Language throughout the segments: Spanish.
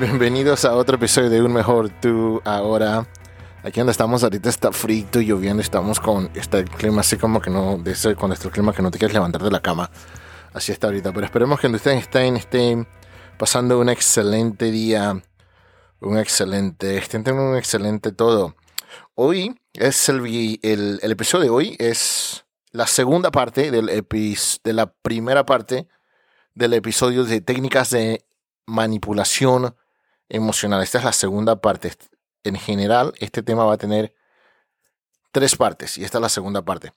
bienvenidos a otro episodio de Un Mejor Tú Ahora. Aquí donde estamos ahorita está frito y lloviendo, estamos con este clima así como que no, de ese, con este clima que no te quieres levantar de la cama. Así está ahorita, pero esperemos que ustedes estén, estén pasando un excelente día, un excelente, estén teniendo un excelente todo. Hoy es el, el, el episodio de hoy, es la segunda parte del epis, de la primera parte del episodio de técnicas de manipulación emocional. Esta es la segunda parte. En general, este tema va a tener tres partes y esta es la segunda parte.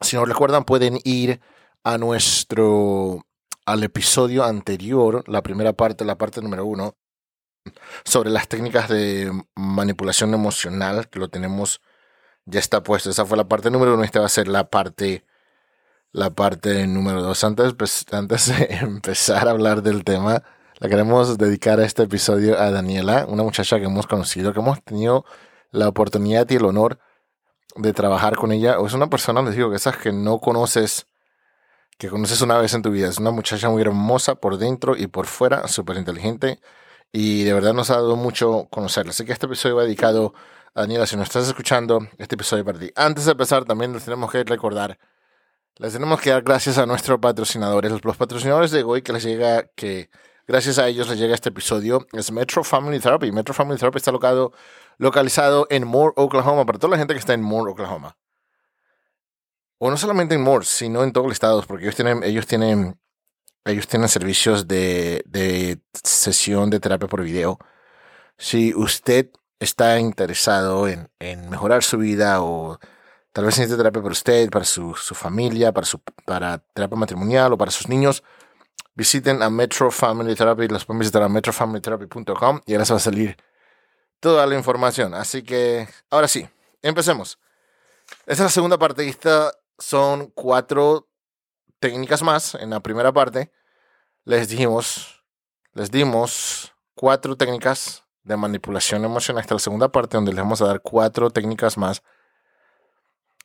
Si no recuerdan, pueden ir a nuestro al episodio anterior, la primera parte, la parte número uno, sobre las técnicas de manipulación emocional, que lo tenemos, ya está puesto. Esa fue la parte número uno, esta va a ser la parte, la parte número dos. Antes, pues, antes de empezar a hablar del tema, la queremos dedicar a este episodio a Daniela, una muchacha que hemos conocido, que hemos tenido la oportunidad y el honor de trabajar con ella. Es una persona, les digo, que esas que no conoces, que conoces una vez en tu vida. Es una muchacha muy hermosa por dentro y por fuera, súper inteligente y de verdad nos ha dado mucho conocerla. Así que este episodio va dedicado a Daniela. Si nos estás escuchando, este episodio para ti. Antes de empezar, también les tenemos que recordar, les tenemos que dar gracias a nuestros patrocinadores, los patrocinadores de Goy, que les llega, que gracias a ellos les llega este episodio, es Metro Family Therapy. Metro Family Therapy está locado, localizado en Moore, Oklahoma, para toda la gente que está en Moore, Oklahoma. O no solamente en Moore, sino en todos los estados, porque ellos tienen, ellos tienen ellos tienen servicios de, de sesión de terapia por video. Si usted está interesado en, en, mejorar su vida o tal vez necesite terapia para usted, para su, su, familia, para, su, para terapia matrimonial o para sus niños, visiten a Metro Family Therapy. Los pueden visitar a metrofamilytherapy.com y ahora se va a salir toda la información. Así que ahora sí, empecemos. Esta es la segunda parte. Esta son cuatro técnicas más. En la primera parte les dijimos, les dimos cuatro técnicas de manipulación emocional. Esta es la segunda parte donde les vamos a dar cuatro técnicas más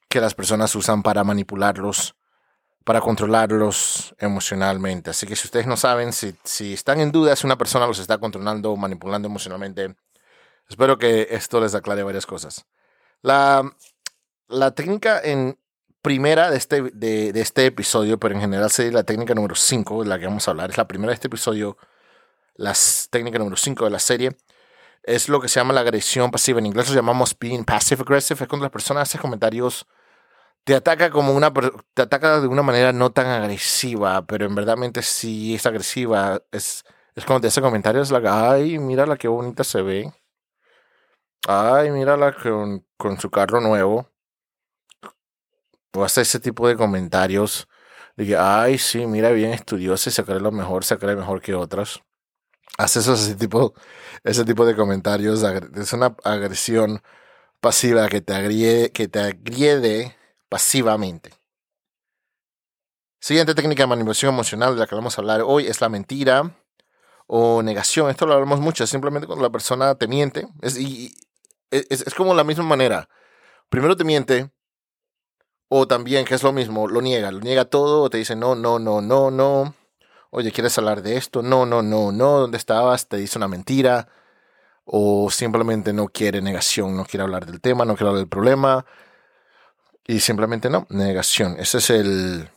que las personas usan para manipularlos, para controlarlos emocionalmente. Así que si ustedes no saben, si, si están en duda si una persona los está controlando o manipulando emocionalmente, espero que esto les aclare varias cosas. La, la técnica en primera de este, de, de este episodio, pero en general sería la técnica número 5 de la que vamos a hablar. Es la primera de este episodio, la técnica número 5 de la serie. Es lo que se llama la agresión pasiva. En inglés lo llamamos being passive aggressive. Es cuando las personas hacen comentarios, te ataca como una, te ataca de una manera no tan agresiva, pero en verdad sí es agresiva. Es, es cuando te hace comentarios, la, ay, mira la que bonita se ve. Ay, mírala con, con su carro nuevo o hace ese tipo de comentarios de ay, sí, mira, bien estudioso y se cree lo mejor, se cree mejor que otras. Hace esos, ese, tipo, ese tipo de comentarios, es una agresión pasiva que te agrede, que te agrede pasivamente. Siguiente técnica de manipulación emocional de la que vamos a hablar hoy es la mentira o negación. Esto lo hablamos mucho, simplemente cuando la persona te miente. Es, y, es, como la misma manera. Primero te miente, o también, que es lo mismo, lo niega, lo niega todo, o te dice no, no, no, no, no. Oye, ¿quieres hablar de esto? No, no, no, no. ¿Dónde estabas? Te dice una mentira. O simplemente no quiere negación, no quiere hablar del tema, no quiere hablar del problema. Y simplemente no, negación. Ese es el.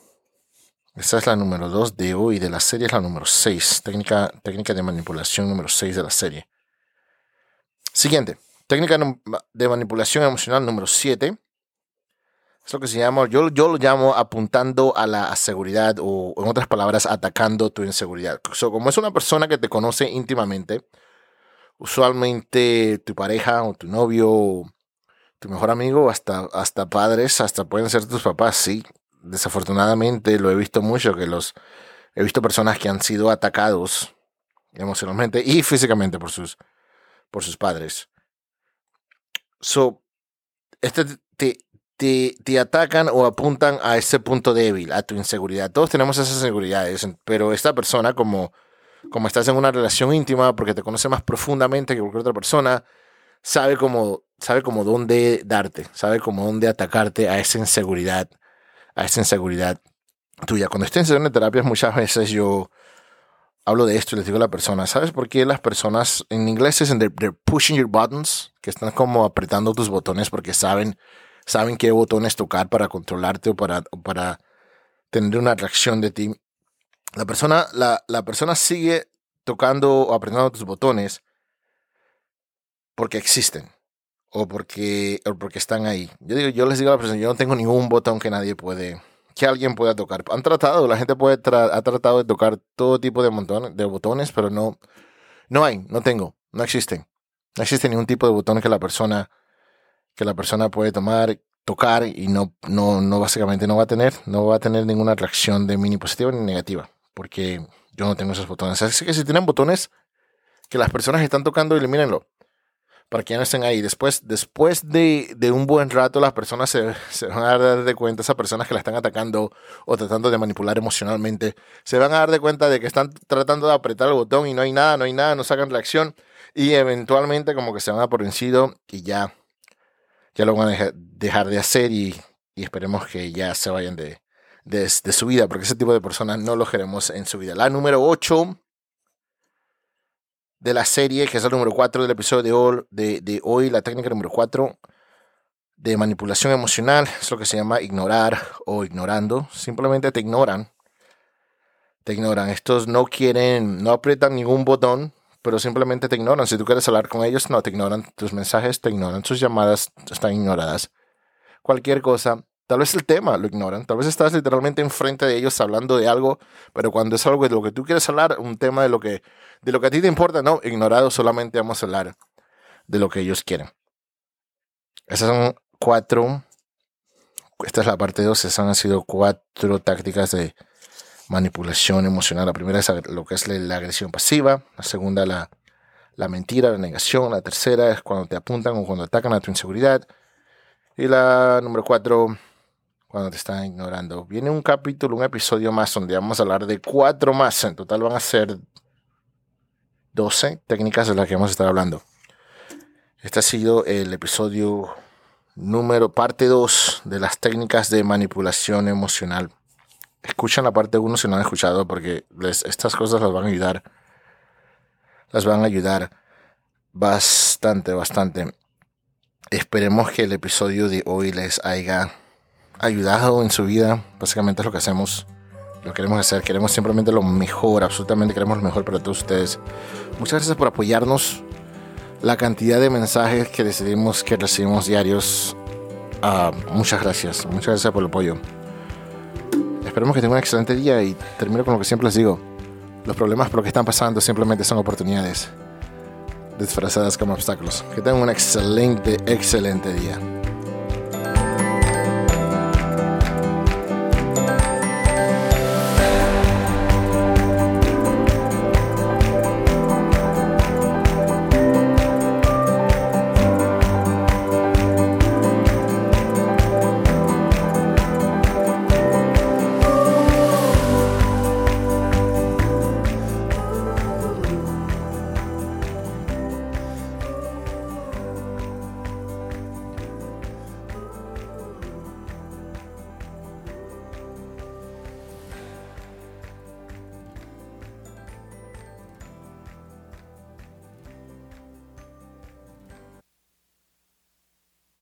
Esa es la número 2 de hoy de la serie, es la número 6. Técnica, técnica de manipulación número 6 de la serie. Siguiente. Técnica de manipulación emocional número 7 es lo que se llama, yo, yo lo llamo apuntando a la seguridad o en otras palabras, atacando tu inseguridad. como es una persona que te conoce íntimamente, usualmente tu pareja o tu novio, tu mejor amigo, hasta, hasta padres, hasta pueden ser tus papás, sí. Desafortunadamente lo he visto mucho, que los he visto personas que han sido atacados emocionalmente y físicamente por sus, por sus padres. So, este te, te, te, atacan o apuntan a ese punto débil, a tu inseguridad. Todos tenemos esas inseguridades, pero esta persona, como, como estás en una relación íntima, porque te conoce más profundamente que cualquier otra persona, sabe cómo, sabe cómo dónde darte, sabe cómo dónde atacarte a esa inseguridad, a esa inseguridad tuya. Cuando estoy en terapias, muchas veces yo, hablo de esto y les digo a la persona, ¿sabes por qué las personas en inglés dicen they're, pushing your buttons? Que están como apretando tus botones porque saben, saben qué botones tocar para controlarte o para, para tener una reacción de ti. La persona, la, la persona sigue tocando o apretando tus botones porque existen o porque, o porque están ahí. Yo, digo, yo les digo a la persona, yo no tengo ningún botón que nadie puede, que alguien pueda tocar. Han tratado, la gente puede ha tratado de tocar todo tipo de, montones, de botones, pero no, no hay, no tengo, no existen. No existe ningún tipo de botón que la persona, que la persona puede tomar, tocar y no, no, no básicamente no va a tener, no va a tener ninguna reacción de mini positiva ni negativa, porque yo no tengo esos botones. Así que si tienen botones que las personas están tocando, elimínenlo para que no estén ahí. Después, después de, de un buen rato, las personas se, se, van a dar de cuenta, esas personas que la están atacando o tratando de manipular emocionalmente, se van a dar de cuenta de que están tratando de apretar el botón y no hay nada, no hay nada, no sacan reacción y eventualmente como que se van a por vencido y ya, ya lo van a dejar de hacer y, y esperemos que ya se vayan de, de, de, su vida, porque ese tipo de personas no lo queremos en su vida. La número 8 de la serie, que es el número 4 del episodio de hoy, la técnica número 4 de manipulación emocional, es lo que se llama ignorar o ignorando. Simplemente te ignoran. Te ignoran. Estos no quieren, no aprietan ningún botón, pero simplemente te ignoran. Si tú quieres hablar con ellos, no te ignoran. Tus mensajes te ignoran. Sus llamadas están ignoradas. Cualquier cosa Tal vez el tema lo ignoran, tal vez estás literalmente enfrente de ellos hablando de algo, pero cuando es algo de lo que tú quieres hablar, un tema de lo que, de lo que a ti te importa, no, ignorado, solamente vamos a hablar de lo que ellos quieren. Esas son cuatro, esta es la parte dos, esas han sido cuatro tácticas de manipulación emocional. La primera es lo que es la agresión pasiva, la segunda la, la mentira, la negación, la tercera es cuando te apuntan o cuando atacan a tu inseguridad. Y la número cuatro, cuando te están ignorando. Viene un capítulo, un episodio más donde vamos a hablar de cuatro más. En total van a ser 12 técnicas de las que vamos a estar hablando. Este ha sido el episodio número, parte 2 de las técnicas de manipulación emocional. Escuchan la parte 1 si no han escuchado porque estas cosas las van a ayudar. Las van a ayudar bastante, bastante. Esperemos que el episodio de hoy les haya ayudado en su vida. Básicamente es lo que hacemos. Lo queremos hacer. Queremos simplemente lo mejor. Absolutamente queremos lo mejor para todos ustedes. Muchas gracias por apoyarnos. La cantidad de mensajes que decidimos que recibimos diarios. Uh, muchas gracias. Muchas gracias por el apoyo. Esperemos que tengan un excelente día y termino con lo que siempre les digo. Los problemas por lo que están pasando simplemente son oportunidades disfrazadas como obstáculos. Que tengan un excelente, excelente día.